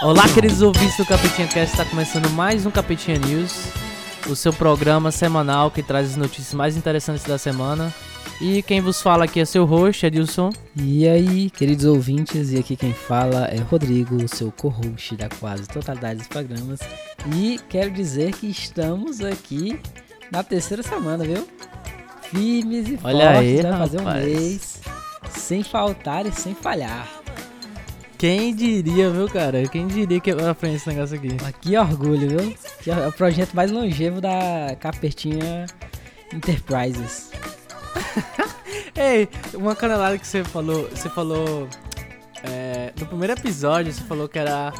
Olá, queridos ouvintes do Capetinha Cast, está começando mais um Capetinha News, o seu programa semanal que traz as notícias mais interessantes da semana. E quem vos fala aqui é seu host, Edilson. E aí, queridos ouvintes, e aqui quem fala é Rodrigo, seu co-host da quase totalidade dos programas. E quero dizer que estamos aqui na terceira semana, viu? Firmes e Olha fortes, aí, vai fazer um mês sem faltar e sem falhar. Quem diria, viu, cara? Quem diria que eu ia aprender esse negócio aqui? Mas que orgulho, viu? Que é o projeto mais longevo da Capetinha Enterprises. Ei, uma canelada que você falou, você falou é, no primeiro episódio, você falou que era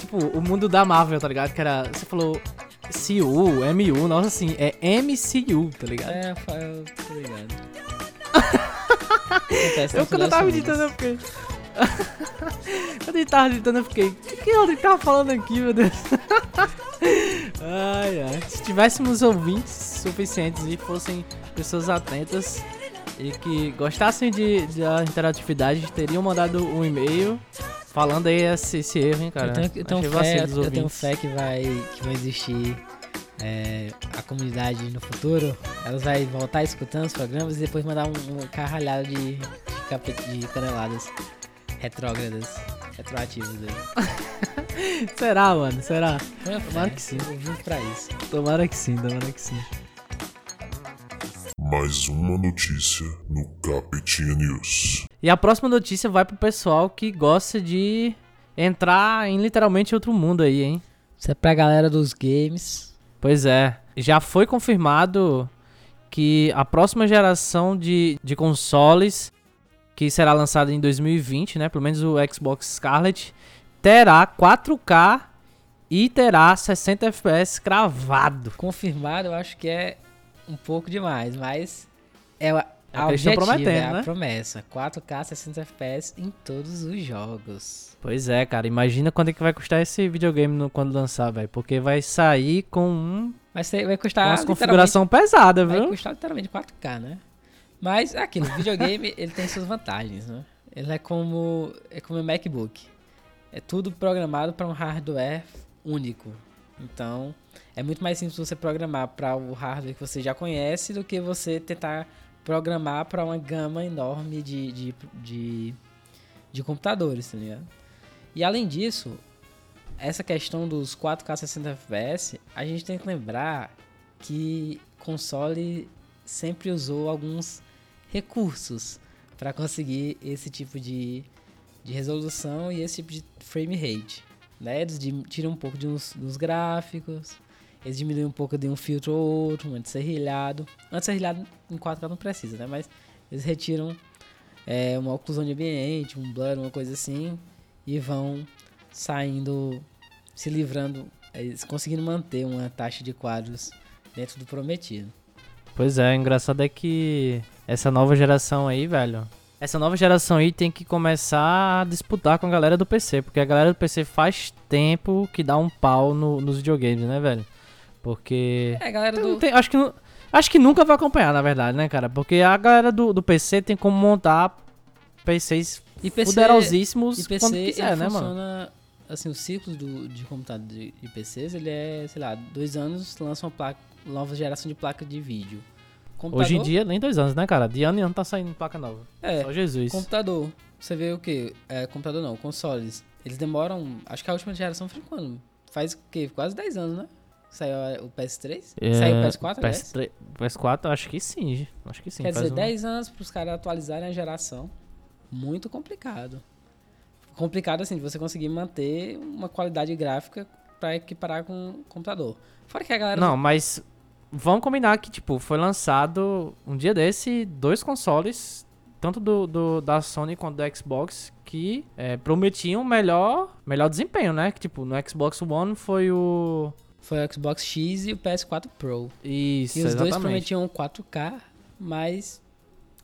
tipo o mundo da Marvel, tá ligado? Que era, você falou CU, MU, nossa assim, é MCU, tá ligado? É, eu tô ligado. Eu quando eu tava editando eu fiquei Quando ele tava editando eu fiquei, o que que tava falando aqui, meu Deus? ai, ai. Se tivéssemos ouvintes suficientes e fossem pessoas atentas e que gostassem de, da interatividade, teriam mandado um e-mail falando aí esse, esse erro, hein, cara. eu tenho, eu tenho fé, eu tenho fé que vai, que vai existir é, a comunidade no futuro. Elas vai voltar escutando os programas e depois mandar um, um carralhado de, de, de caneladas retrógradas, retroativas. Aí. Será, mano? Será? Tomara que sim. Eu vim pra isso. Tomara que sim, tomara que sim. Mais uma notícia no Capetinha News. E a próxima notícia vai pro pessoal que gosta de entrar em literalmente outro mundo aí, hein? Isso é pra galera dos games. Pois é, já foi confirmado que a próxima geração de, de consoles, que será lançada em 2020, né? Pelo menos o Xbox Scarlet, terá 4K e terá 60 FPS cravado. Confirmado, eu acho que é um pouco demais, mas é a, É a objetivo, é prometendo, a né? promessa. 4K 60 FPS em todos os jogos. Pois é, cara, imagina quanto é que vai custar esse videogame no- quando lançar, velho. Porque vai sair com um, Vai, ser, vai custar uma configuração pesada, vai viu? custar literalmente 4K, né? Mas aquilo, videogame ele tem suas vantagens, né? Ele é como é como o MacBook. É tudo programado para um hardware único. Então, é muito mais simples você programar para o hardware que você já conhece do que você tentar programar para uma gama enorme de, de, de, de computadores, tá ligado? E além disso, essa questão dos 4K 60 FPS, a gente tem que lembrar que console sempre usou alguns recursos para conseguir esse tipo de, de resolução e esse tipo de frame rate. Né? Eles tiram um pouco de uns, dos gráficos, eles diminuem um pouco de um filtro ou outro, um anti-serrilhado. Anti-serrilhado em 4K não precisa, né? Mas eles retiram é, uma oclusão de ambiente, um blur, uma coisa assim, e vão saindo, se livrando, é, conseguindo manter uma taxa de quadros dentro do prometido. Pois é, o engraçado é que essa nova geração aí, velho. Essa nova geração aí tem que começar a disputar com a galera do PC, porque a galera do PC faz tempo que dá um pau no- nos videogames, né, velho? Porque. É, galera do. tem- acho, que, acho que nunca vai acompanhar, na verdade, né, cara? Porque a galera do, do PC tem como montar PCs E PC, poderosíssimos e PC quando quiser, né, mano? funciona. Assim, o ciclo do, de computador de, de PCs, ele é, sei lá, dois anos lança uma placa, nova geração de placa de vídeo. Computador, Hoje em dia, nem dois anos, né, cara? De ano em ano tá saindo placa nova. é, Só Jesus. computador. Você vê o que? É, computador não, consoles. Eles demoram. Acho que a última geração foi quando? Faz o quê? Quase 10 anos, né? Saiu o PS3? É, Saiu o PS4, aliás? PS3, PS4, acho que sim. Acho que sim. Quer dizer, um- 10 anos para os caras atualizarem a geração. Muito complicado. Complicado assim, de você conseguir manter uma qualidade gráfica para equiparar com o computador. Fora que a galera. Não, mas vamos combinar que, tipo, foi lançado um dia desse dois consoles, tanto do, do- da Sony quanto do Xbox, que é, prometiam melhor, melhor desempenho, né? Que, tipo, no Xbox One foi o... Foi o Xbox X e o PS4 Pro. Isso, e os dois exatamente. prometiam 4K, mas.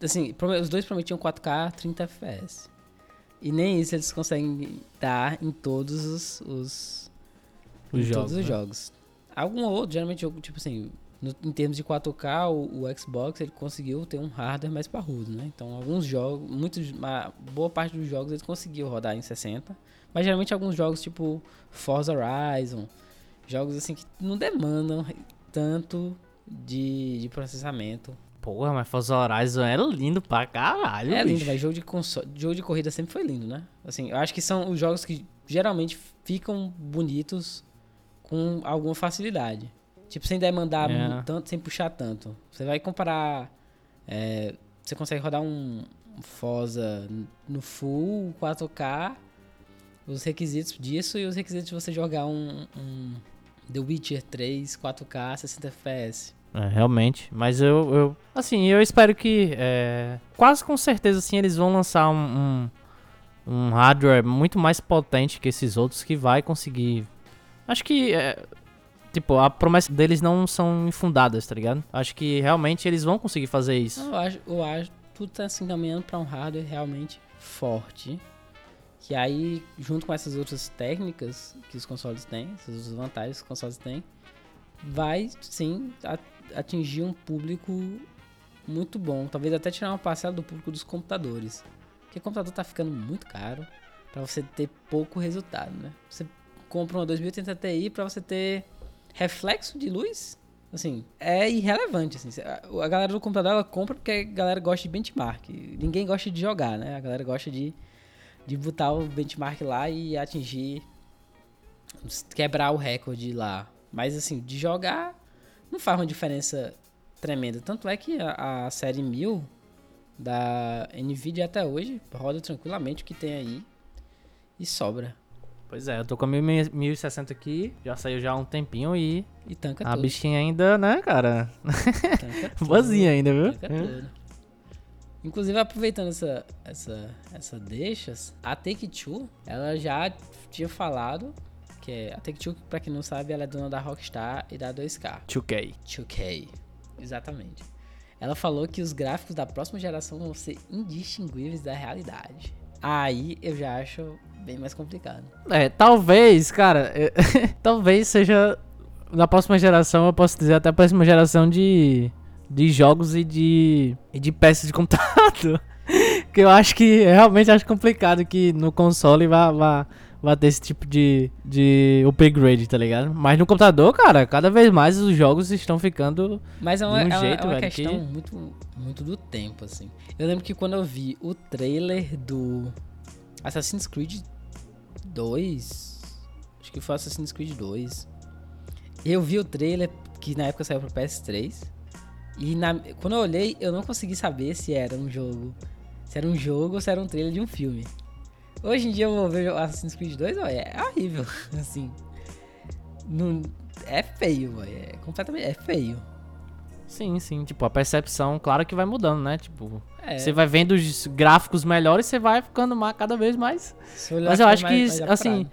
Assim, os dois prometiam 4K 30 FPS. E nem isso eles conseguem dar em todos os, os Os em jogos, todos os né? jogos. Algum outro, geralmente tipo assim, no- em termos de 4K, o, o Xbox ele conseguiu ter um hardware mais parrudo, né? Então, alguns jogos, muitos, uma boa parte dos jogos ele conseguiu rodar em 60, mas geralmente alguns jogos tipo Forza Horizon, jogos assim que não demandam tanto de, de processamento. Porra, mas Forza Horizon é lindo pra caralho, É lindo, mas jogo de console, jogo de corrida sempre foi lindo, né? Assim, eu acho que são os jogos que geralmente ficam bonitos com alguma facilidade. Tipo, sem demandar É. tanto, sem puxar tanto. Você vai comparar. é, você consegue rodar um Forza no full 4K, os requisitos disso e os requisitos de você jogar um, um The Witcher 3 4K 60 FPS. É, realmente. Mas eu, eu. Assim, eu espero que. é, quase com certeza, assim, eles vão lançar um, um, um hardware muito mais potente que esses outros que vai conseguir. Acho que. é, tipo, a promessa deles não são infundadas, tá ligado? Acho que realmente eles vão conseguir fazer isso. Eu acho, eu acho tudo tá se encaminhando para um hardware realmente forte. Que aí, junto com essas outras técnicas que os consoles têm, essas vantagens que os consoles têm, vai sim atingir um público muito bom. Talvez até tirar uma parcela do público dos computadores. Porque o computador tá ficando muito caro para você ter pouco resultado, né? Você compra uma 2080 Ti para você ter reflexo de luz assim, é irrelevante, assim. A galera do computador, ela compra porque a galera gosta de benchmark. Ninguém gosta de jogar, né? A galera gosta de, de botar o benchmark lá e atingir, quebrar o recorde lá. Mas, assim, de jogar não faz uma diferença tremenda. Tanto é que a, a série 1000 da NVIDIA até hoje roda tranquilamente o que tem aí e sobra. Pois é, eu tô com a 1000 1060 aqui, já saiu já há um tempinho e E tanca a tudo. bichinha ainda, né, cara? tanca. Boazinha ainda, viu? Fica tudo. Inclusive, aproveitando essa, essa, essa deixas, a Take-Two, ela já tinha falado que é- a Take-Two, pra quem não sabe, ela é dona da Rockstar e da 2K. 2K. 2K, exatamente. Ela falou que os gráficos da próxima geração vão ser indistinguíveis da realidade. Aí eu já acho bem mais complicado. É, talvez, cara, talvez seja na próxima geração, eu posso dizer até a próxima geração de, de jogos e de, e de peças de computador. que eu acho que, realmente acho complicado que no console vá, vá, vá ter esse tipo de, de upgrade, tá ligado? Mas no computador, cara, cada vez mais os jogos estão ficando... Mas é uma, De um é uma- jeito, é uma velho, questão que- muito, muito do tempo, assim. Eu lembro que quando eu vi o trailer do Assassin's Creed 2, acho que foi Assassin's Creed 2, eu vi o trailer que na época saiu pro PS3, e na- quando eu olhei, eu não consegui saber se era um jogo, se era um jogo ou se era um trailer de um filme. Hoje em dia eu vou ver Assassin's Creed 2, ó, é horrível, assim. Não, é feio, é completamente, é feio. Sim, sim, tipo, a percepção, claro que vai mudando, né? Tipo, É. você vai vendo os gráficos melhores, você vai ficando ma- cada vez mais Mas eu acho que, mais- mais assim,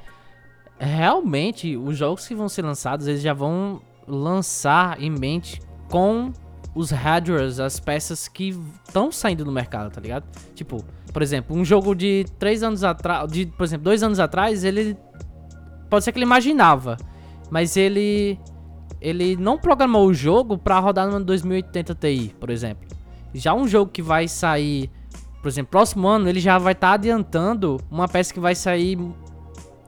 realmente, os jogos que vão ser lançados, eles já vão lançar em mente com os hardwares, as peças que estão saindo no mercado, tá ligado? Tipo, por exemplo, um jogo de três anos atrás, de, por exemplo, dois anos atrás, ele pode ser que ele imaginava, mas ele ele não programou o jogo pra rodar no 2080 Ti, por exemplo. Já um jogo que vai sair, por exemplo, próximo ano, ele já vai estar adiantando uma peça que vai sair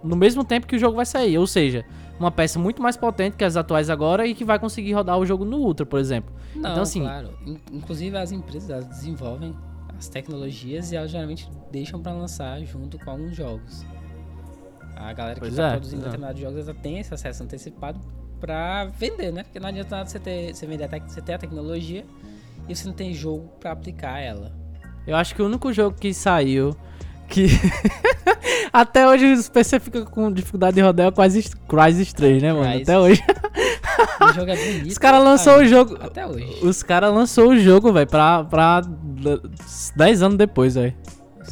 no mesmo tempo que o jogo vai sair, ou seja, uma peça muito mais potente que as atuais agora e que vai conseguir rodar o jogo no Ultra, por exemplo. Não, então, assim- claro. In- Inclusive as empresas elas desenvolvem as tecnologias e elas geralmente deixam pra lançar junto com alguns jogos. A galera que Pois tá é, produzindo é. determinados jogos ela tem esse acesso antecipado pra vender, né? Porque não adianta nada você ter, você vender a você ter a tecnologia e você não tem jogo pra aplicar ela. Eu acho que o único jogo que saiu que até hoje os PC ficam com dificuldade de rodar é o Crysis, Crysis 3, né, mano? Crysis. Até hoje. O jogo é bonito. Os caras lançou o jogo, Até hoje. os caras lançou o jogo, velho, pra, pra 10 anos depois, velho.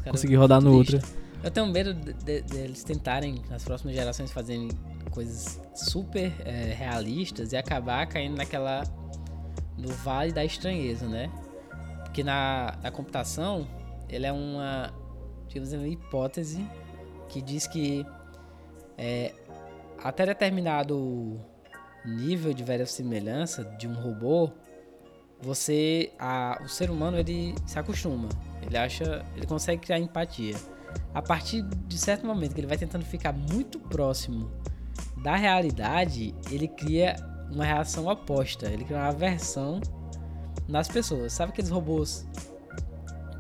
Conseguir rodar no triste. Ultra. Eu tenho medo de- de- deles tentarem, nas próximas gerações, fazerem coisas super é, realistas e acabar caindo naquela. no vale da estranheza, né? Porque na, na computação, ele é uma. digamos uma hipótese que diz que é, até determinado nível de verossimilhança de um robô, você, a, o ser humano ele se acostuma, ele acha, ele consegue criar empatia. A partir de certo momento que ele vai tentando ficar muito próximo da realidade, ele cria uma reação oposta, ele cria uma aversão nas pessoas. Sabe aqueles robôs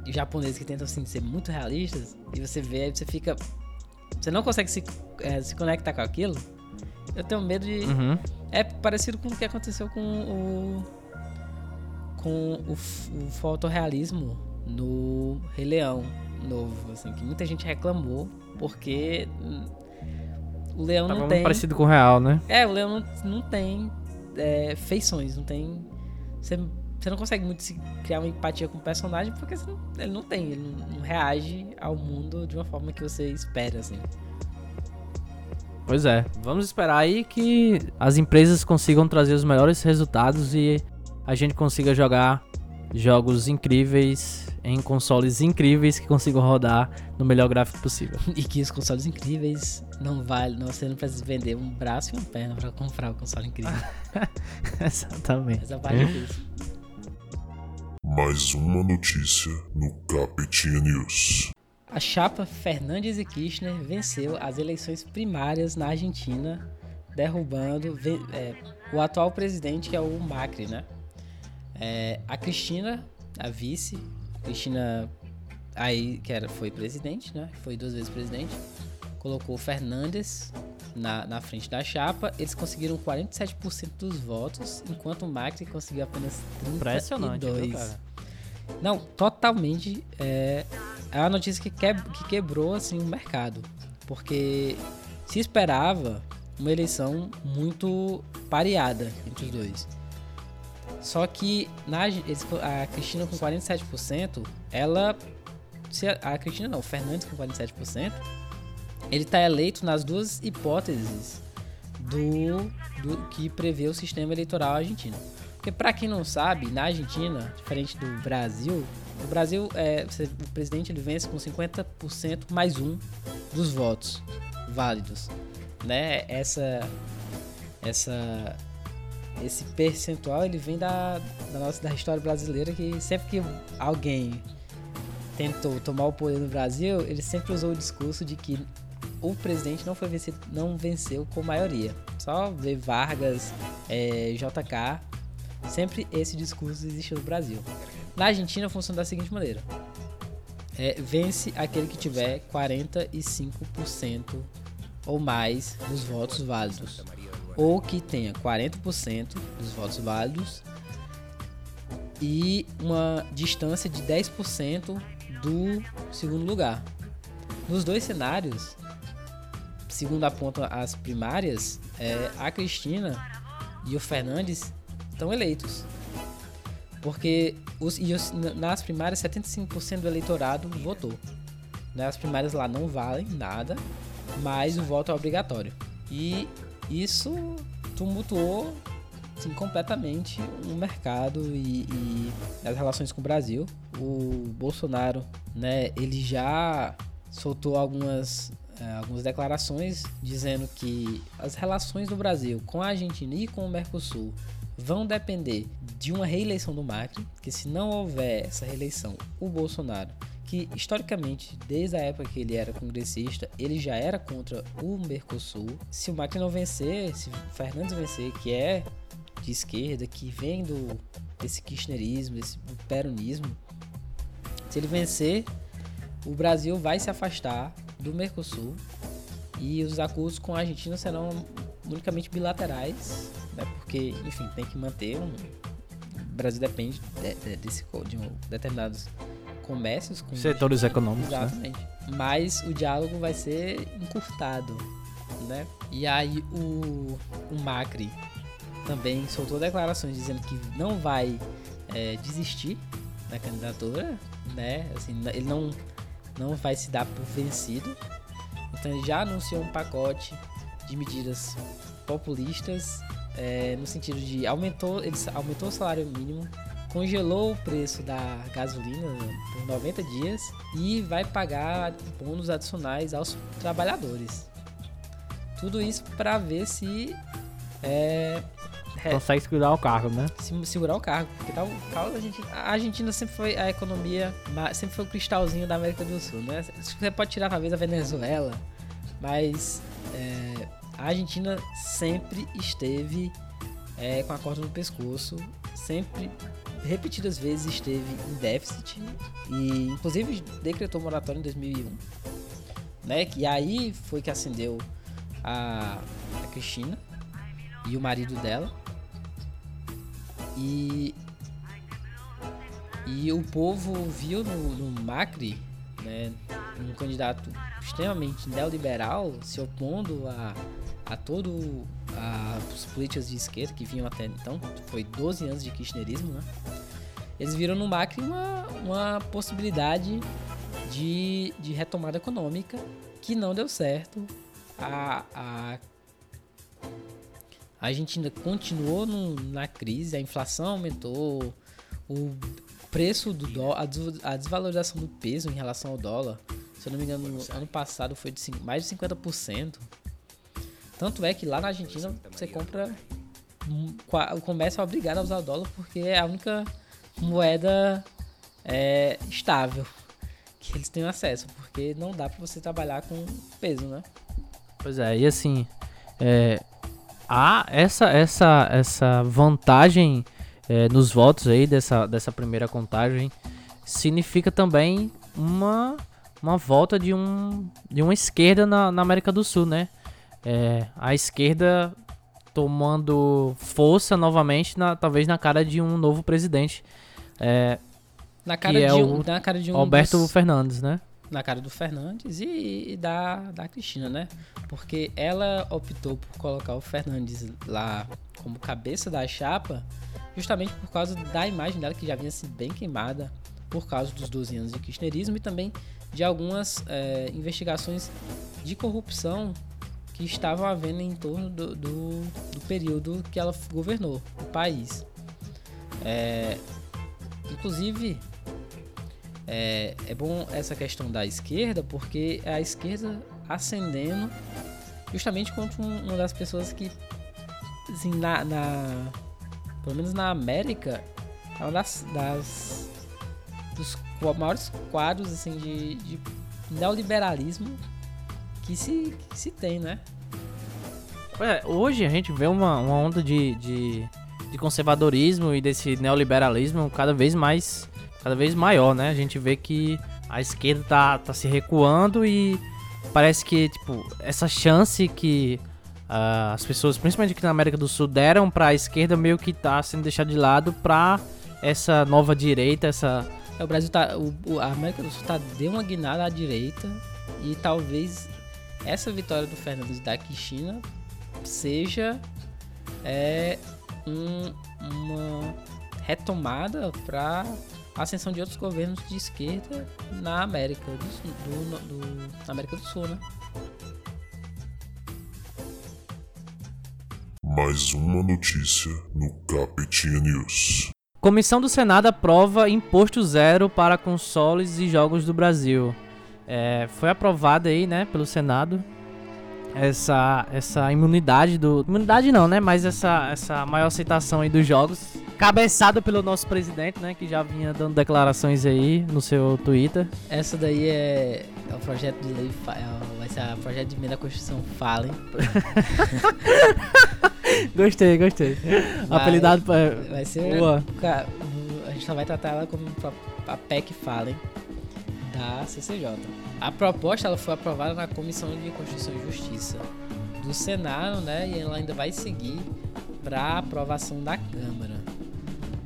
japoneses que tentam assim, ser muito realistas? E você vê, aí você fica. Você não consegue se, é, se conectar com aquilo. Eu tenho medo de. Uhum. É parecido com o que aconteceu com o. Com o, o fotorrealismo no Rei Leão novo, assim, que muita gente reclamou porque o leão Tava não tem. parecido com o real, né? É, o leão não, não tem é, feições, não tem. Você, você não consegue muito se criar uma empatia com o personagem porque não- ele não tem, ele não, não reage ao mundo de uma forma que você espera, assim. Pois é. Vamos esperar aí que as empresas consigam trazer os melhores resultados e a gente consiga jogar jogos incríveis em consoles incríveis que consigam rodar no melhor gráfico possível. E que os consoles incríveis não vale, não, você não precisa vender um braço e uma perna pra comprar o console incrível. Exatamente. Essa parte é difícil. Mais uma notícia no Capetinha News. A chapa Fernandes e Kirchner venceu as eleições primárias na Argentina, derrubando é, o atual presidente, que é o Macri, né? É, a Cristina, a vice, Cristina aí que era, foi presidente, né? Foi duas vezes presidente. Colocou o Fernandes na, na frente da chapa. Eles conseguiram 47% dos votos, enquanto o Macri conseguiu apenas 32%. Impressionante, viu, cara? Não, totalmente. É, é uma notícia que, que, que quebrou assim, o mercado. Porque se esperava uma eleição muito pareada entre os dois. Só que na, a Cristina com 47%, ela. Se a, a Cristina não, o Fernandes com 47%, ele está eleito nas duas hipóteses do, do que prevê o sistema eleitoral argentino. Porque para quem não sabe, na Argentina, diferente do Brasil, no Brasil é, o presidente ele vence com 50% mais um dos votos válidos, né? Essa essa esse percentual ele vem da, da nossa da história brasileira que sempre que alguém tentou tomar o poder no Brasil, ele sempre usou o discurso de que o presidente não foi vencido, não venceu com maioria. Só ver Vargas, é, JK, sempre esse discurso existe no Brasil. Na Argentina funciona da seguinte maneira: É, vence aquele que tiver 45% ou mais dos votos válidos, ou que tenha 40% dos votos válidos e uma distância de 10% do segundo lugar. Nos dois cenários, segundo apontam as primárias, é, a Cristina e o Fernandes estão eleitos. Porque os, os- nas primárias 75% do eleitorado votou. Né? As primárias lá não valem nada, mas o voto é obrigatório. E isso tumultuou assim, completamente o mercado e, e as relações com o Brasil. O Bolsonaro, né, ele já soltou algumas, eh, algumas declarações dizendo que as relações do Brasil com a Argentina e com o Mercosul vão depender de uma reeleição do Macri, que se não houver essa reeleição, o Bolsonaro, que historicamente, desde a época que ele era congressista, ele já era contra o Mercosul. Se o Macri não vencer, se Fernandes vencer, que é de esquerda, que vem do desse kirchnerismo, desse peronismo, se ele vencer, o Brasil vai se afastar do Mercosul e os acordos com a Argentina serão unicamente bilaterais, né? Porque, enfim, tem que manter um. O Brasil depende de, de, desse, de um, determinados comércios com Setores econômicos, né? Exatamente. Mas o diálogo vai ser encurtado, né? E aí o, o Macri também soltou declarações dizendo que não vai é, desistir da candidatura, né? Assim, ele não, não vai se dar por vencido. Então ele já anunciou um pacote de medidas populistas é, no sentido de aumentou, ele aumentou o salário mínimo, congelou o preço da gasolina por 90 dias e vai pagar bônus adicionais aos trabalhadores. Tudo isso para ver se é, É. consegue segurar o carro, né? se- segurar o cargo. Porque tá, a Argentina sempre foi a economia, sempre foi o cristalzinho da América do Sul, né? Você pode tirar talvez a Venezuela, mas é, a Argentina sempre esteve é, com a corda no pescoço, sempre, repetidas vezes esteve em déficit e inclusive decretou moratório em 2001, né? E aí foi que acendeu a, a Cristina e o marido dela. E, e o povo viu no, no Macri né, um candidato extremamente neoliberal se opondo a, a todo a- as políticas de esquerda que vinham até então, foi 12 anos de kirchnerismo, né? Eles viram no Macri uma, uma possibilidade de, de retomada econômica que não deu certo. A, a a Argentina continuou no- na crise, a inflação aumentou, o preço do dólar, a, des- a desvalorização do peso em relação ao dólar, se eu não me engano, no ano passado foi de mais de 50%. Tanto é que lá na Argentina você compra. hum, qua- O comércio é obrigado a usar o dólar porque é a única moeda é, estável que eles têm acesso, porque não dá pra você trabalhar com peso, né? Pois é, e assim, é, há essa, essa, essa vantagem é, nos votos aí dessa, dessa primeira contagem significa também uma, uma volta de, um, de uma esquerda na, na América do Sul, né? É, a esquerda tomando força novamente, na, talvez na cara de um novo presidente, é, Na cara, é de, um, o na cara de um Alberto dos- Fernandes, né? na cara do Fernandes e, e da, da Cristina, né? Porque ela optou por colocar o Fernandes lá como cabeça da chapa, justamente por causa da imagem dela que já vinha sido bem queimada por causa dos 12 anos de kirchnerismo e também de algumas eh, investigações de corrupção que estavam havendo em torno do, do, do período que ela governou o país. É, inclusive, é, é bom essa questão da esquerda, porque é a esquerda ascendendo justamente contra um- uma das pessoas que, assim, na, na- pelo menos na América, é uma das, das dos maiores quadros assim, de, de neoliberalismo que se, que se tem, né? É, hoje a gente vê uma, uma onda de, de, de conservadorismo e desse neoliberalismo cada vez mais cada vez maior, né? A gente vê que a esquerda tá, tá se recuando e parece que tipo essa chance que ah, as pessoas, principalmente aqui na América do Sul, deram pra esquerda meio que tá sendo deixado de lado pra essa nova direita, essa É, O Brasil tá. O- a América do Sul tá deu uma guinada à direita e talvez essa vitória do Fernandes da Cristina seja é, um- uma retomada para a ascensão de outros governos de esquerda na América do, Sul- do- do- na América do Sul, né? Mais uma notícia no Capetinha News. Comissão do Senado aprova imposto zero para consoles e jogos do Brasil. É, foi aprovada aí, né, pelo Senado essa essa imunidade do imunidade não, né, mas essa essa maior aceitação aí dos jogos, cabeçado pelo nosso presidente, né, que já vinha dando declarações aí no seu Twitter. Essa daí é, é o projeto de lei, é vai ser o projeto de emenda à Constituição Fallen. Gostei, gostei. Vai- Apelidado pra... Vai ser. Boa. A gente só vai tratar ela como a PEC Fallen da CCJ. A proposta ela foi aprovada na Comissão de Constituição e Justiça do Senado, né? E ela ainda vai seguir para aprovação da Câmara.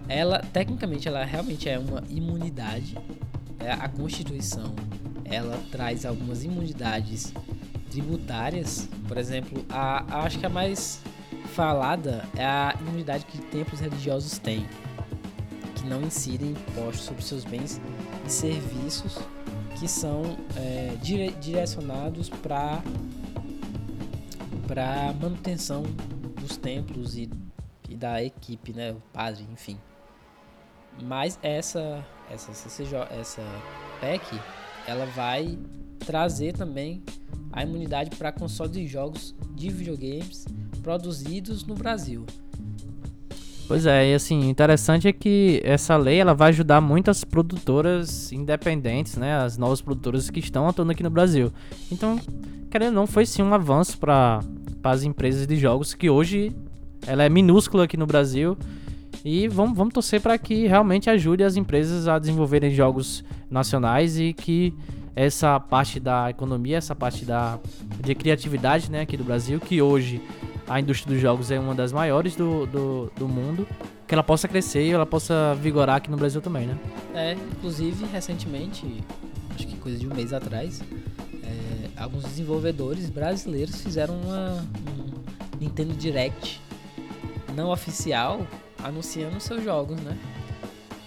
Ela, tecnicamente, ela realmente é uma imunidade. É, a Constituição ela traz algumas imunidades tributárias. Por exemplo, a, a- acho que a mais falada é a imunidade que templos religiosos têm, que não incidem impostos sobre seus bens e serviços que são é, dire- direcionados para para manutenção dos templos e, e da equipe, né, o padre, enfim. Mas essa essa CCJ, essa PEC, ela vai trazer também a imunidade para consoles e jogos de videogames produzidos no Brasil. Pois é, e assim, interessante é que essa lei ela vai ajudar muitas produtoras independentes, né, as novas produtoras que estão atuando aqui no Brasil. Então, querendo ou não, foi sim um avanço para as empresas de jogos que hoje ela é minúscula aqui no Brasil. E vamos, vamos torcer para que realmente ajude as empresas a desenvolverem jogos nacionais e que essa parte da economia, essa parte da, de criatividade né, aqui do Brasil, que hoje a indústria dos jogos é uma das maiores do, do, do mundo, que ela possa crescer e ela possa vigorar aqui no Brasil também, né? É, inclusive, recentemente, acho que coisa de um mês atrás, é, alguns desenvolvedores brasileiros fizeram uma, um Nintendo Direct não oficial anunciando seus jogos, né?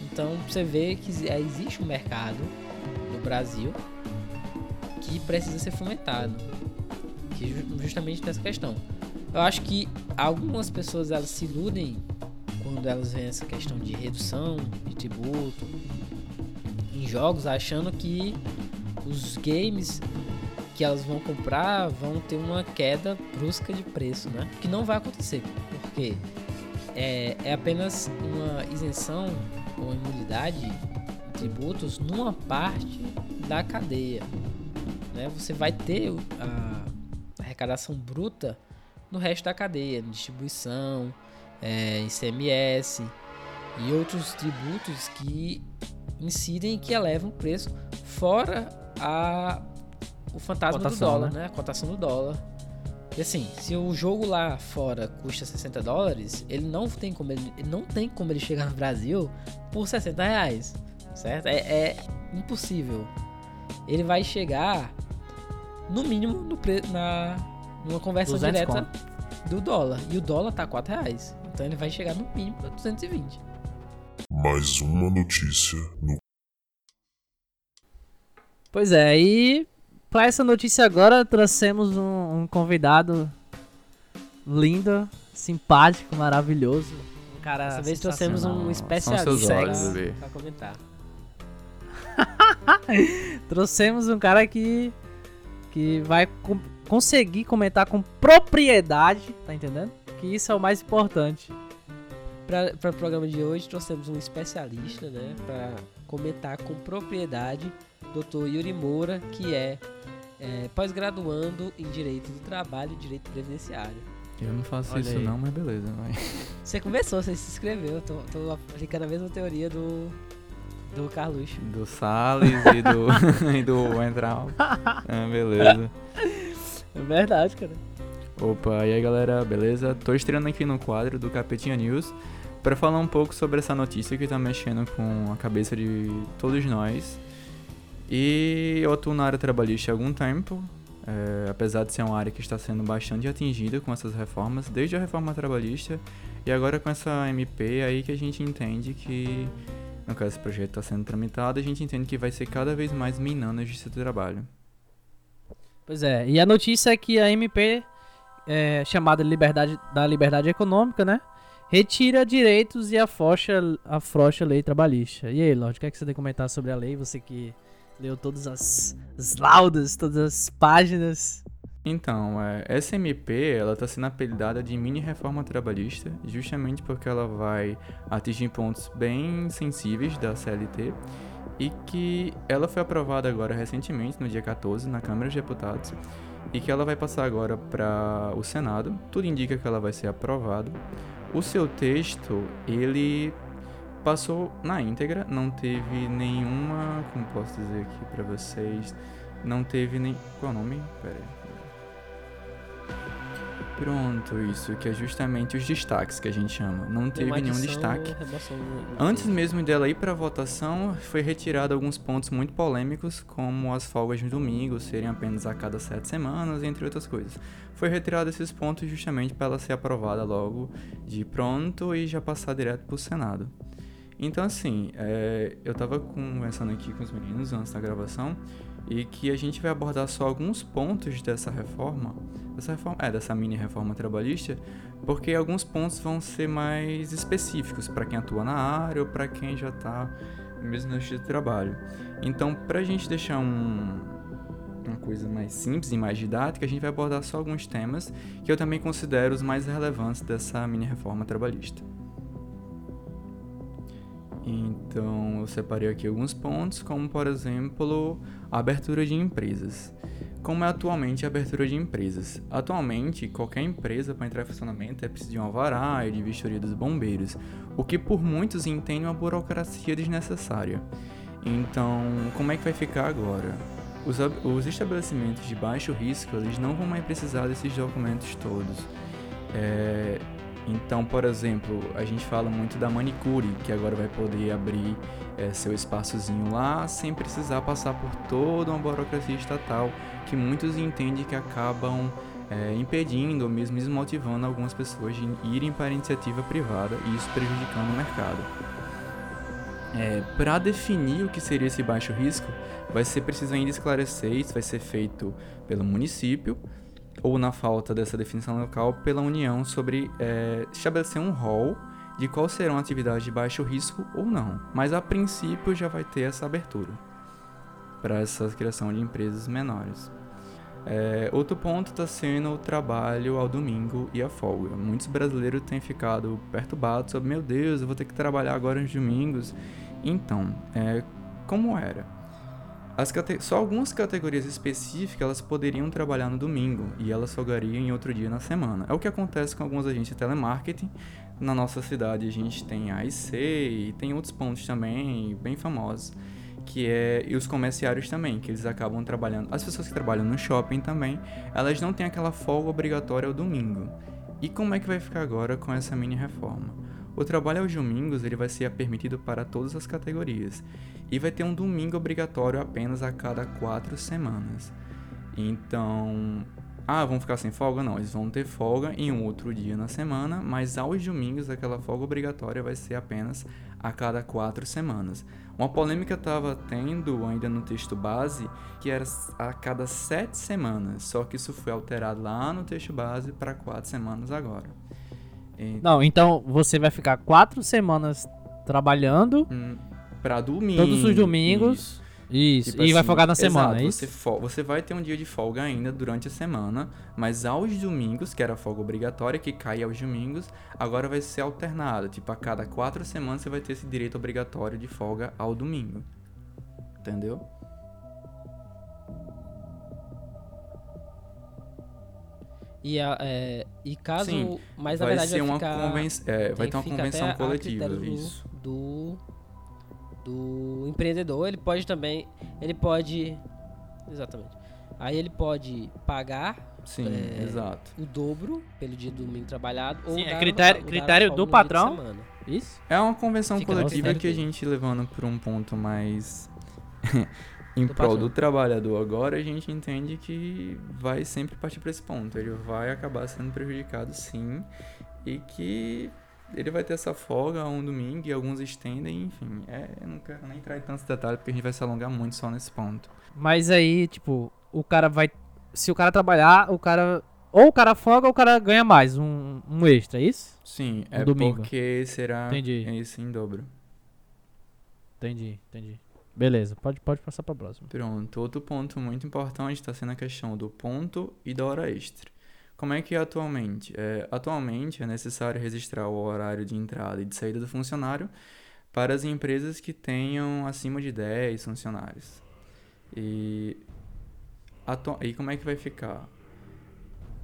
Então você vê que existe um mercado no Brasil que precisa ser fomentado, que justamente nessa questão. Eu acho que algumas pessoas elas se iludem quando elas veem essa questão de redução de tributo em jogos, achando que os games que elas vão comprar vão ter uma queda brusca de preço, né? Que não vai acontecer, porque é, é apenas uma isenção ou imunidade de tributos numa parte da cadeia. Né? Você vai ter a arrecadação bruta no resto da cadeia, distribuição, é, ICMS e outros tributos que incidem e que elevam o preço fora a o fantasma cotação, do dólar, né? né? A cotação do dólar. E assim, se o jogo lá fora custa 60 dólares, ele não tem como ele, não tem como ele chegar no Brasil por 60 reais, certo? É, é impossível. Ele vai chegar no mínimo no pre, na numa conversão direta conto. do dólar. E o dólar tá 4 reais. Então ele vai chegar no mínimo a 220. Mais uma notícia no. Pois é, e para essa notícia agora trouxemos um, um, convidado lindo, simpático, maravilhoso. Um cara Dessa vez trouxemos um especialista para comentar. trouxemos um cara que que vai com, conseguir comentar com propriedade, tá entendendo? Que isso é o mais importante. Para o programa de hoje trouxemos um especialista, né, para comentar com propriedade, Dr. Yuri Moura, que é é, pós-graduando em Direito do Trabalho e Direito Previdenciário. Eu não faço Olha isso aí. não, mas beleza. Você começou, você se inscreveu. Tô, tô aplicando a mesma teoria do, do Carlos. Do Salles e do, e do Entral. Ah, beleza. É verdade, cara. Opa, e aí galera, beleza? Tô estreando aqui no quadro do Capetinha News para falar um pouco sobre essa notícia que tá mexendo com a cabeça de todos nós e eu atuo na área trabalhista há algum tempo, é, apesar de ser uma área que está sendo bastante atingida com essas reformas, desde a reforma trabalhista e agora com essa MP aí que a gente entende que, no caso esse projeto está sendo tramitado, a gente entende que vai ser cada vez mais minando a justiça do trabalho. Pois é, e a notícia é que a MP, é, chamada liberdade, da Liberdade Econômica, né? Retira direitos e afrouxa a lei trabalhista. E aí, Lorde, o que, é que você tem a comentar sobre a lei? Você que leu todas as, as laudas, todas as páginas. Então, é, essa MP ela está sendo apelidada de mini reforma trabalhista, justamente porque ela vai atingir pontos bem sensíveis da CLT e que ela foi aprovada agora recentemente, no dia 14, na Câmara de Deputados, e que ela vai passar agora para o Senado. Tudo indica que ela vai ser aprovada. O seu texto, ele passou na íntegra, não teve nenhuma, como posso dizer aqui para vocês, não teve nem, qual é o nome? Pera aí. Pronto, isso, que é justamente os destaques que a gente chama. Não teve nenhum destaque. Antes mesmo dela ir para votação, foi retirado alguns pontos muito polêmicos, como as folgas de domingo serem apenas a cada sete semanas, entre outras coisas. Foi retirado esses pontos justamente para ela ser aprovada logo de pronto e já passar direto para o Senado. Então, assim, é, eu tava conversando aqui com os meninos antes da gravação e que a gente vai abordar só alguns pontos dessa reforma, dessa reforma, é, dessa mini reforma trabalhista, porque alguns pontos vão ser mais específicos para quem atua na área ou para quem já está mesmo no de trabalho. Então, para a gente deixar um, uma coisa mais simples e mais didática, a gente vai abordar só alguns temas que eu também considero os mais relevantes dessa mini reforma trabalhista. Então, eu separei aqui alguns pontos, como por exemplo, a abertura de empresas. Como é atualmente a abertura de empresas? Atualmente, qualquer empresa para entrar em funcionamento é preciso de um alvará e de vistoria dos bombeiros, o que por muitos entende uma burocracia desnecessária. Então, como é que vai ficar agora? Os, os estabelecimentos de baixo risco eles não vão mais precisar desses documentos todos. É, então, por exemplo, a gente fala muito da manicure, que agora vai poder abrir é, seu espaçozinho lá sem precisar passar por toda uma burocracia estatal que muitos entendem que acabam é, impedindo ou mesmo desmotivando algumas pessoas de irem para a iniciativa privada e isso prejudicando o mercado. É, para definir o que seria esse baixo risco, vai ser preciso ainda esclarecer, isso vai ser feito pelo município, ou na falta dessa definição local pela União sobre é, estabelecer um rol de quais serão atividades de baixo risco ou não. Mas a princípio já vai ter essa abertura para essa criação de empresas menores. É, outro ponto está sendo o trabalho ao domingo e a folga. Muitos brasileiros têm ficado perturbados sobre, meu Deus, eu vou ter que trabalhar agora nos domingos. Então, é, como era? As só algumas categorias específicas elas poderiam trabalhar no domingo e elas folgariam em outro dia na semana. É o que acontece com algumas agências de telemarketing. Na nossa cidade a gente tem a IC e tem outros pontos também bem famosos, que é e os comerciários também, que eles acabam trabalhando. As pessoas que trabalham no shopping também, elas não têm aquela folga obrigatória ao domingo. E como é que vai ficar agora com essa mini reforma? O trabalho aos domingos ele vai ser permitido para todas as categorias e vai ter um domingo obrigatório apenas a cada quatro semanas. Então, ah, vão ficar sem folga? Não, eles vão ter folga em um outro dia na semana, mas aos domingos aquela folga obrigatória vai ser apenas a cada quatro semanas. Uma polêmica estava tendo ainda no texto base que era a cada sete semanas, só que isso foi alterado lá no texto base para quatro semanas agora. Não, então você vai ficar quatro semanas trabalhando. Hum, pra domingo. Todos os domingos. Isso. Tipo e assim, vai folgar na semana, exato, é isso? Você, você vai ter um dia de folga ainda durante a semana, mas aos domingos, que era folga obrigatória, que cai aos domingos, agora vai ser alternado. Tipo, a cada quatro semanas você vai ter esse direito obrigatório de folga ao domingo. Entendeu? E, é, e caso. Sim, mas na verdade ser vai uma ficar, conven... é, vai ter uma convenção coletiva. Isso. Do, do empreendedor, ele pode também. Ele pode. Exatamente. Aí ele pode pagar Sim, é, exato. o dobro pelo dia do domingo trabalhado. Sim, ou é critério, critério do patrão. Isso? É uma convenção Fica coletiva que a gente levando para um ponto mais em do prol do trabalhador agora, a gente entende que vai sempre partir para esse ponto. Ele vai acabar sendo prejudicado sim e que ele vai ter essa folga um domingo e alguns estendem, enfim. É, eu não quero nem entrar em tantos detalhes porque a gente vai se alongar muito só nesse ponto. Mas aí, tipo, o cara vai. Se o cara trabalhar, o cara. Ou o cara folga ou o cara ganha mais, um, um extra, é isso? Sim, um é domingo. porque será entendi. esse em dobro. Entendi, entendi. Beleza, pode, pode passar para próxima. Pronto, outro ponto muito importante está sendo a questão do ponto e da hora extra. Como é que é atualmente? É, atualmente é necessário registrar o horário de entrada e de saída do funcionário para as empresas que tenham acima de 10 funcionários. E, e como é que vai ficar?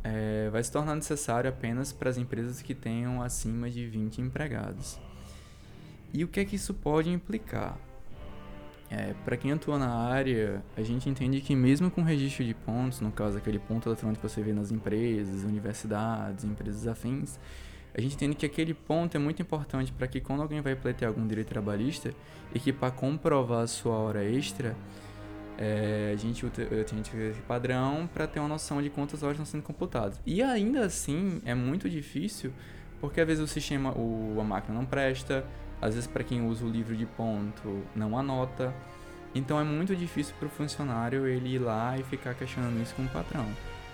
É, vai se tornar necessário apenas para as empresas que tenham acima de 20 empregados. E o que é que isso pode implicar? É, para quem atua na área, a gente entende que mesmo com registro de pontos, no caso aquele ponto eletrônico que você vê nas empresas, universidades, empresas afins, a gente entende que aquele ponto é muito importante para que quando alguém vai pleitear algum direito trabalhista e que para comprovar a sua hora extra, é, a gente utiliza esse padrão para ter uma noção de quantas horas estão sendo computadas. E ainda assim é muito difícil porque às vezes o sistema, o, a máquina não presta, às vezes, para quem usa o livro de ponto, não anota. Então, é muito difícil para o funcionário ele ir lá e ficar questionando isso com o patrão.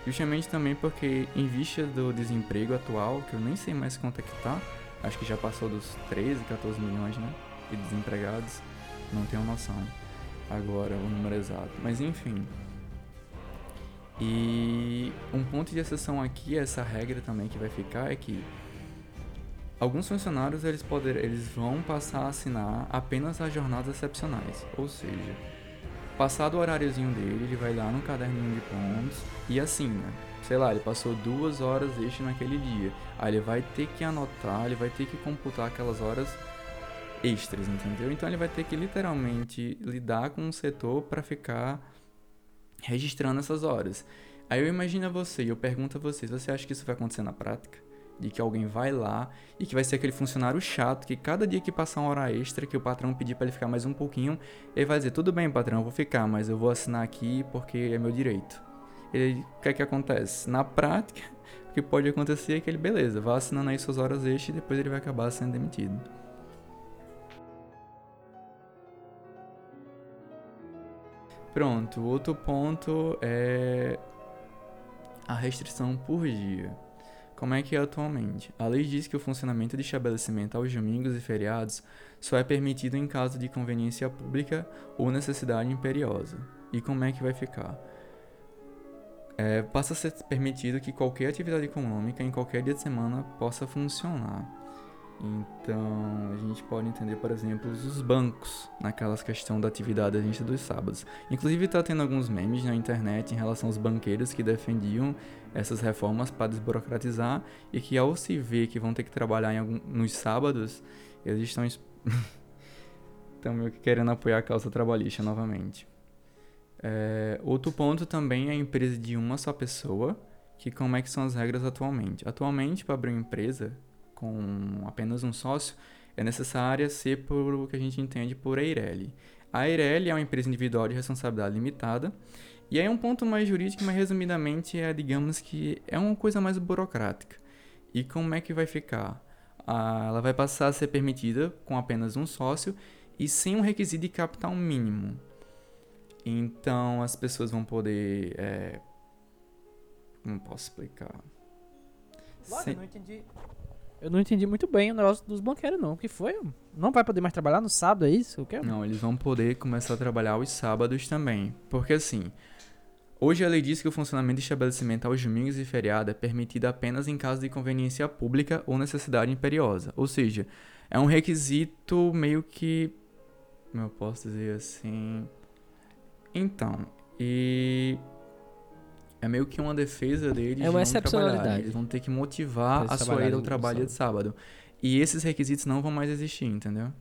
Justamente também porque, em vista do desemprego atual, que eu nem sei mais quanto é que tá, acho que já passou dos 13, 14 milhões, né? De desempregados. Não tenho noção agora o número exato. Mas, enfim. E um ponto de exceção aqui, essa regra também que vai ficar, é que alguns funcionários eles, poder, eles vão passar a assinar apenas as jornadas excepcionais, ou seja, passado o horáriozinho dele, ele vai lá no caderninho de pontos e assina. Sei lá, ele passou duas horas extra naquele dia. Aí ele vai ter que anotar, ele vai ter que computar aquelas horas extras, entendeu? Então ele vai ter que literalmente lidar com um setor para ficar registrando essas horas. Aí eu imagino a você e eu pergunto a vocês, você acha que isso vai acontecer na prática? De que alguém vai lá e que vai ser aquele funcionário chato que cada dia que passar uma hora extra, que o patrão pedir para ele ficar mais um pouquinho, ele vai dizer: Tudo bem, patrão, eu vou ficar, mas eu vou assinar aqui porque é meu direito. Ele, o que é que acontece? Na prática, o que pode acontecer é que ele, beleza, vai assinando aí suas horas extras e depois ele vai acabar sendo demitido. Pronto, outro ponto é a restrição por dia. Como é que é atualmente? A lei diz que o funcionamento de estabelecimento aos domingos e feriados só é permitido em caso de conveniência pública ou necessidade imperiosa. E como é que vai ficar? É, passa a ser permitido que qualquer atividade econômica em qualquer dia de semana possa funcionar. Então, a gente pode entender, por exemplo, os bancos, naquelas questão da atividade agência dos sábados. Inclusive, está tendo alguns memes na internet em relação aos banqueiros que defendiam essas reformas para desburocratizar e que, ao se ver que vão ter que trabalhar algum, nos sábados, eles estão, estão meio que querendo apoiar a causa trabalhista novamente. É, outro ponto também é a empresa de uma só pessoa, que como é que são as regras atualmente. Atualmente, para abrir uma empresa, com apenas um sócio, é necessária ser por o que a gente entende por EIRELI. A EIRELI é uma empresa individual de responsabilidade limitada, e aí um ponto mais jurídico, mas resumidamente é, digamos que é uma coisa mais burocrática. E como é que vai ficar? Ah, ela vai passar a ser permitida com apenas um sócio e sem um requisito de capital mínimo. Então as pessoas vão poder. É... Como posso explicar? Logo, sem... não entendi. Eu não entendi muito bem o negócio dos banqueiros, não. O que foi? Não vai poder mais trabalhar no sábado, é isso? O que? Não, eles vão poder começar a trabalhar os sábados também. Porque assim, hoje a lei diz que o funcionamento de estabelecimento aos domingos e feriado é permitido apenas em caso de conveniência pública ou necessidade imperiosa. Ou seja, é um requisito meio que. Como eu posso dizer assim? Então, e é meio que uma defesa deles é uma de excepcionalidade. Eles vão ter que motivar a sua ida ao trabalho de sábado. E esses requisitos não vão mais existir, entendeu?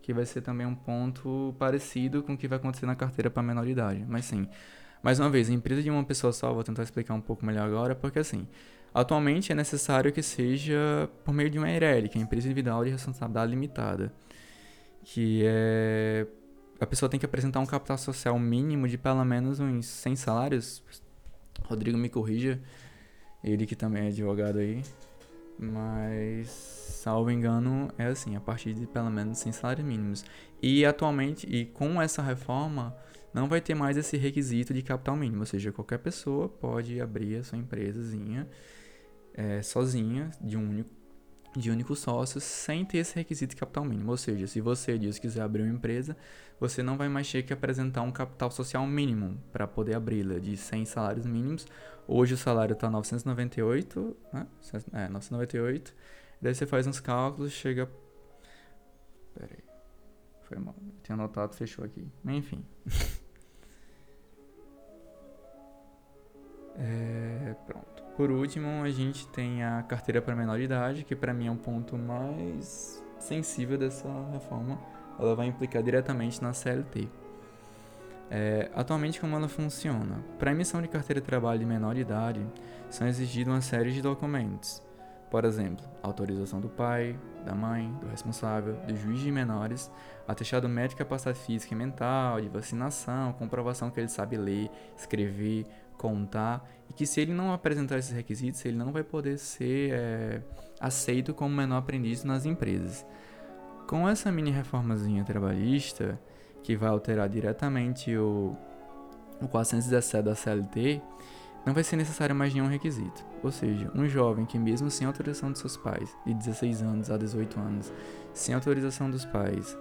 Que vai ser também um ponto parecido com o que vai acontecer na carteira para menor idade. Mas sim, mais uma vez, a empresa de uma pessoa só, vou tentar explicar um pouco melhor agora, porque assim, atualmente é necessário que seja por meio de uma EIRELI, que é a Empresa Individual de Responsabilidade Limitada, que é a pessoa tem que apresentar um capital social mínimo de pelo menos uns 100 salários. Rodrigo me corrija, ele que também é advogado aí. Mas, salvo engano, é assim, a partir de pelo menos 100 salários mínimos. E atualmente, e com essa reforma, não vai ter mais esse requisito de capital mínimo. Ou seja, qualquer pessoa pode abrir a sua empresazinha é, sozinha, de um único de único sócio sem ter esse requisito de capital mínimo. Ou seja, se você diz quiser abrir uma empresa, você não vai mais ter que apresentar um capital social mínimo para poder abri-la de 100 salários mínimos. Hoje o salário está 998, né? É, 998. Daí você faz uns cálculos, chega. Pera aí. Foi mal. Eu tinha anotado, fechou aqui. Enfim. é, pronto. Por último, a gente tem a carteira para menor idade, que para mim é um ponto mais sensível dessa reforma. Ela vai implicar diretamente na CLT. É, atualmente, como ela funciona? Para emissão de carteira de trabalho de menor idade, são exigidos uma série de documentos. Por exemplo, autorização do pai, da mãe, do responsável, do juiz de menores, atestado médico de capacidade física e mental, de vacinação, comprovação que ele sabe ler, escrever, contar e que se ele não apresentar esses requisitos, ele não vai poder ser é, aceito como menor aprendiz nas empresas. Com essa mini reformazinha trabalhista, que vai alterar diretamente o, o 417 da CLT, não vai ser necessário mais nenhum requisito. Ou seja, um jovem que mesmo sem autorização de seus pais, de 16 anos a 18 anos, sem autorização dos pais,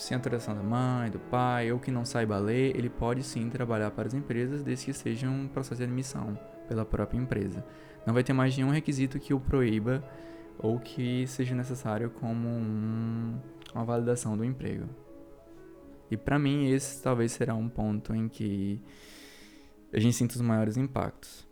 sem autorização da mãe, do pai, ou que não saiba ler, ele pode sim trabalhar para as empresas, desde que seja um processo de admissão pela própria empresa. Não vai ter mais nenhum requisito que o proíba ou que seja necessário como um, uma validação do emprego. E para mim esse talvez será um ponto em que a gente sinta os maiores impactos.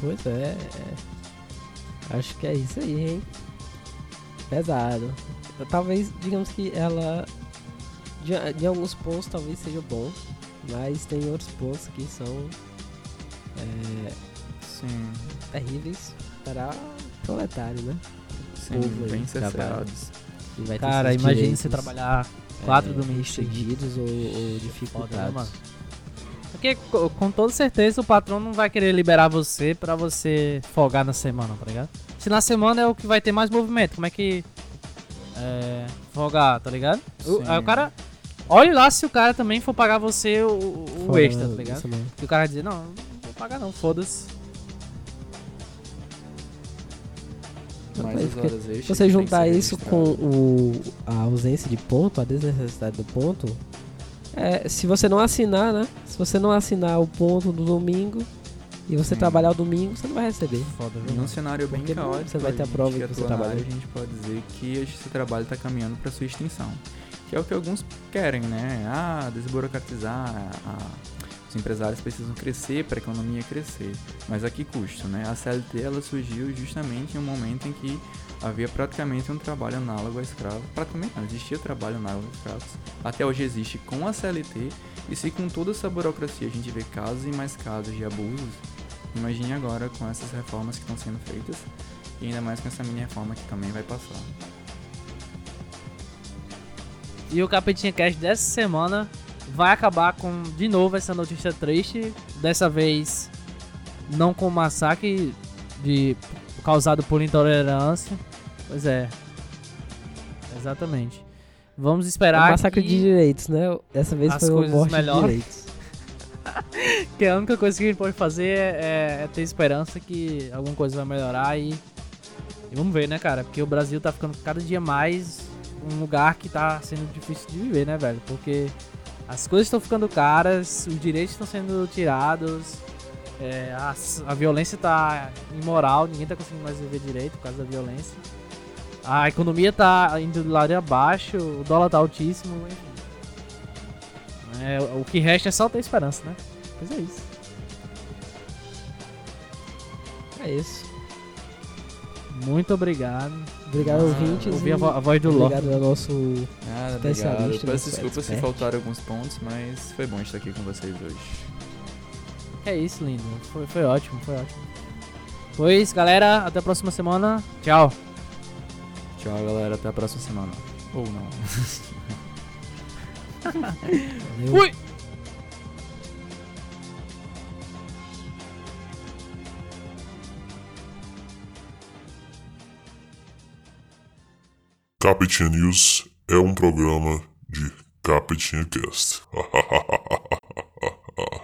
Pois é, é. Acho que é isso aí, hein? Pesado. Talvez, digamos que ela. De, de alguns pontos talvez seja bom, mas tem outros pontos que são. É, Sim. terríveis para proletário, né? Sim, bem cerceados. Cara, imagine você trabalhar quatro é, domingos seguidos ou, ou dificultados. Foda, né, porque com toda certeza o patrão não vai querer liberar você pra você folgar na semana, tá ligado? Se na semana é o que vai ter mais movimento, como é que. É. Folgar, tá ligado? O, aí o cara. Olhe lá se o cara também for pagar você o, o extra, tá ligado? E o cara vai dizer, não, não vou pagar não, foda-se. Se você juntar isso com o, a ausência de ponto, a desnecessidade do ponto, é, se você não assinar, né? Se você não assinar o ponto do domingo e você hum. trabalhar o domingo, você não vai receber. Foda, viu? Num cenário bem Porque caótico, você vai ter a prova que, que você trabalha. A gente pode dizer que esse trabalho está caminhando para sua extinção. Que é o que alguns querem, né? Ah, desburocratizar, ah, os empresários precisam crescer para a economia crescer. Mas a que custo, né? A CLT ela surgiu justamente em um momento em que havia praticamente um trabalho análogo a escravo. Praticamente não, existia trabalho análogo a escravos. Até hoje existe com a CLT. E se com toda essa burocracia a gente vê casos e mais casos de abusos, imagine agora com essas reformas que estão sendo feitas. E ainda mais com essa mini reforma que também vai passar. E o Capetinha Cast dessa semana vai acabar com de novo essa notícia triste. Dessa vez não com massacre de causado por intolerância, Pois é. Exatamente. Vamos esperar. É massacre de direitos, né? Dessa vez foi uma morte melhor. de direitos. que a única coisa que a gente pode fazer é, é, ter esperança que alguma coisa vai melhorar e, e, vamos ver, né, cara? Porque o Brasil tá ficando cada dia mais um lugar que tá sendo difícil de viver, né, velho? Porque as coisas estão ficando caras, os direitos estão sendo tirados, é, a, a violência tá imoral, ninguém tá conseguindo mais viver direito por causa da violência. A economia tá indo de lado abaixo, o dólar tá altíssimo, enfim. É, o que resta é só ter esperança, né? Pois é isso. É isso. Muito obrigado. Obrigado, ah, ouvintes. Ouvi a, vo a, voz do Ló. Obrigado ao nosso ah, especialista. Obrigado. Peço desculpa se faltaram alguns pontos, mas foi bom estar aqui com vocês hoje. É isso, lindo. Foi, foi ótimo, foi ótimo. Pois, galera, até a próxima semana. Tchau. Tchau, galera. Até a próxima semana. Ou não. Fui! Capitinha News é um programa de Capitinha Cast.